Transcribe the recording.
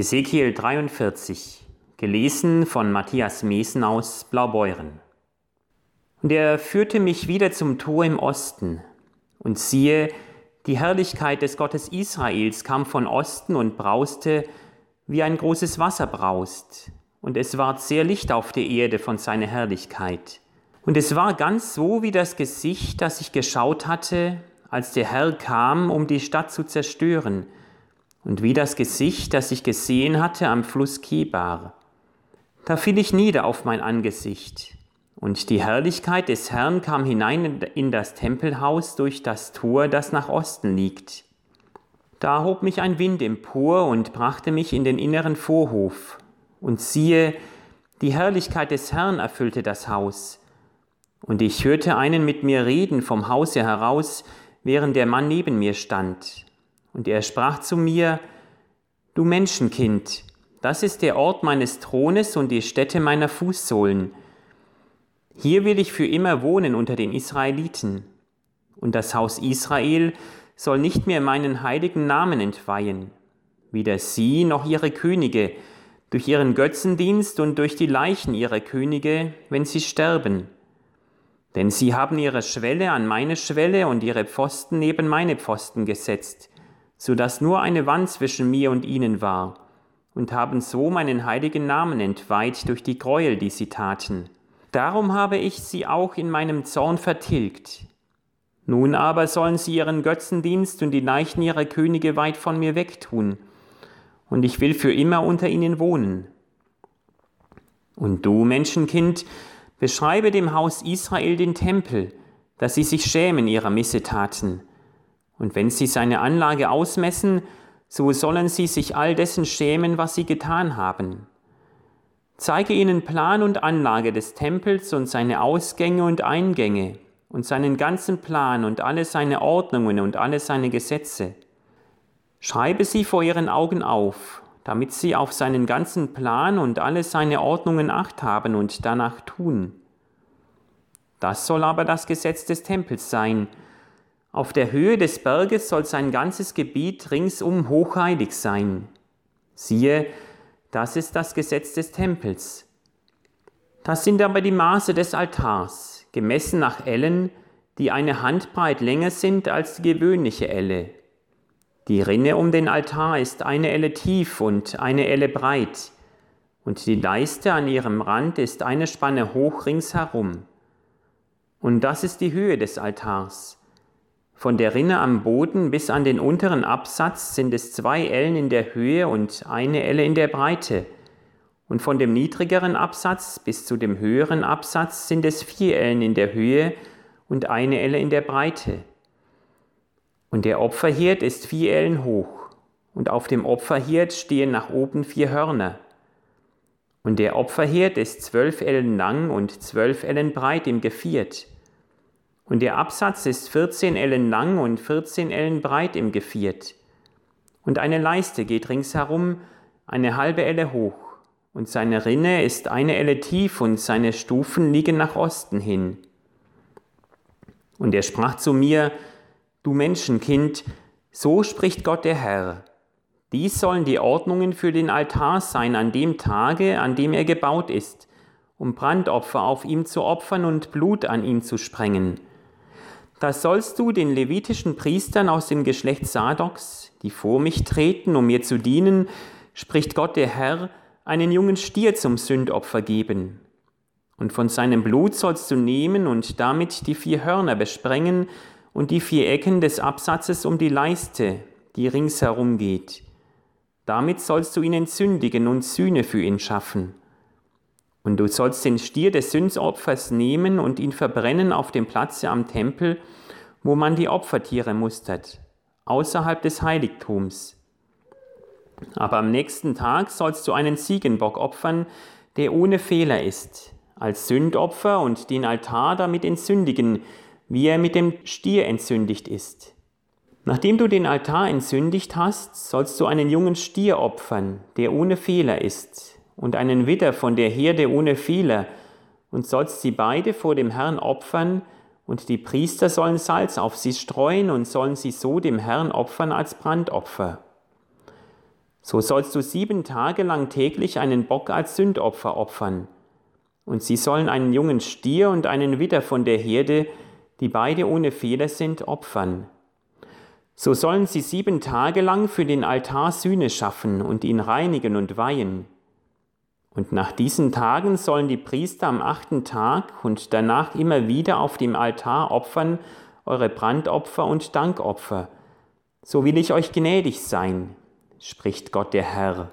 Ezekiel 43, gelesen von Matthias Mesen aus Blaubeuren. Und er führte mich wieder zum Tor im Osten, und siehe, die Herrlichkeit des Gottes Israels kam von Osten und brauste, wie ein großes Wasser braust, und es ward sehr Licht auf der Erde von seiner Herrlichkeit. Und es war ganz so wie das Gesicht, das ich geschaut hatte, als der Herr kam, um die Stadt zu zerstören, und wie das Gesicht, das ich gesehen hatte am Fluss Kebar. Da fiel ich nieder auf mein Angesicht, und die Herrlichkeit des Herrn kam hinein in das Tempelhaus durch das Tor, das nach Osten liegt. Da hob mich ein Wind empor und brachte mich in den inneren Vorhof, und siehe, die Herrlichkeit des Herrn erfüllte das Haus. Und ich hörte einen mit mir reden vom Hause heraus, während der Mann neben mir stand. Und er sprach zu mir, Du Menschenkind, das ist der Ort meines Thrones und die Stätte meiner Fußsohlen. Hier will ich für immer wohnen unter den Israeliten. Und das Haus Israel soll nicht mehr meinen heiligen Namen entweihen, weder sie noch ihre Könige, durch ihren Götzendienst und durch die Leichen ihrer Könige, wenn sie sterben. Denn sie haben ihre Schwelle an meine Schwelle und ihre Pfosten neben meine Pfosten gesetzt, so dass nur eine Wand zwischen mir und ihnen war, und haben so meinen heiligen Namen entweiht durch die Gräuel, die sie taten. Darum habe ich sie auch in meinem Zorn vertilgt. Nun aber sollen sie ihren Götzendienst und die Leichen ihrer Könige weit von mir wegtun, und ich will für immer unter ihnen wohnen. Und du, Menschenkind, Beschreibe dem Haus Israel den Tempel, dass sie sich schämen ihrer Missetaten. Und wenn sie seine Anlage ausmessen, so sollen sie sich all dessen schämen, was sie getan haben. Zeige ihnen Plan und Anlage des Tempels und seine Ausgänge und Eingänge und seinen ganzen Plan und alle seine Ordnungen und alle seine Gesetze. Schreibe sie vor ihren Augen auf damit sie auf seinen ganzen Plan und alle seine Ordnungen acht haben und danach tun. Das soll aber das Gesetz des Tempels sein. Auf der Höhe des Berges soll sein ganzes Gebiet ringsum hochheilig sein. Siehe, das ist das Gesetz des Tempels. Das sind aber die Maße des Altars, gemessen nach Ellen, die eine Handbreit länger sind als die gewöhnliche Elle, die Rinne um den Altar ist eine Elle tief und eine Elle breit, und die Leiste an ihrem Rand ist eine Spanne hoch ringsherum. Und das ist die Höhe des Altars. Von der Rinne am Boden bis an den unteren Absatz sind es zwei Ellen in der Höhe und eine Elle in der Breite. Und von dem niedrigeren Absatz bis zu dem höheren Absatz sind es vier Ellen in der Höhe und eine Elle in der Breite. Und der Opferherd ist vier Ellen hoch, und auf dem Opferherd stehen nach oben vier Hörner. Und der Opferherd ist zwölf Ellen lang und zwölf Ellen breit im Geviert. Und der Absatz ist vierzehn Ellen lang und vierzehn Ellen breit im Geviert. Und eine Leiste geht ringsherum, eine halbe Elle hoch, und seine Rinne ist eine Elle tief und seine Stufen liegen nach Osten hin. Und er sprach zu mir, Du Menschenkind, so spricht Gott der Herr. Dies sollen die Ordnungen für den Altar sein an dem Tage, an dem er gebaut ist, um Brandopfer auf ihm zu opfern und Blut an ihm zu sprengen. Das sollst du den levitischen Priestern aus dem Geschlecht Sadoks, die vor mich treten, um mir zu dienen, spricht Gott der Herr, einen jungen Stier zum Sündopfer geben. Und von seinem Blut sollst du nehmen und damit die vier Hörner besprengen, und die vier Ecken des Absatzes um die Leiste, die ringsherum geht. Damit sollst du ihn entzündigen und Sühne für ihn schaffen. Und du sollst den Stier des Sündopfers nehmen und ihn verbrennen auf dem Platze am Tempel, wo man die Opfertiere mustert, außerhalb des Heiligtums. Aber am nächsten Tag sollst du einen Ziegenbock opfern, der ohne Fehler ist, als Sündopfer und den Altar damit entzündigen, wie er mit dem Stier entzündigt ist. Nachdem du den Altar entzündigt hast, sollst du einen jungen Stier opfern, der ohne Fehler ist, und einen Widder von der Herde ohne Fehler, und sollst sie beide vor dem Herrn opfern, und die Priester sollen Salz auf sie streuen und sollen sie so dem Herrn opfern als Brandopfer. So sollst du sieben Tage lang täglich einen Bock als Sündopfer opfern. Und sie sollen einen jungen Stier und einen Widder von der Herde, die beide ohne Fehler sind, opfern. So sollen sie sieben Tage lang für den Altar Sühne schaffen und ihn reinigen und weihen. Und nach diesen Tagen sollen die Priester am achten Tag und danach immer wieder auf dem Altar opfern eure Brandopfer und Dankopfer. So will ich euch gnädig sein, spricht Gott der Herr.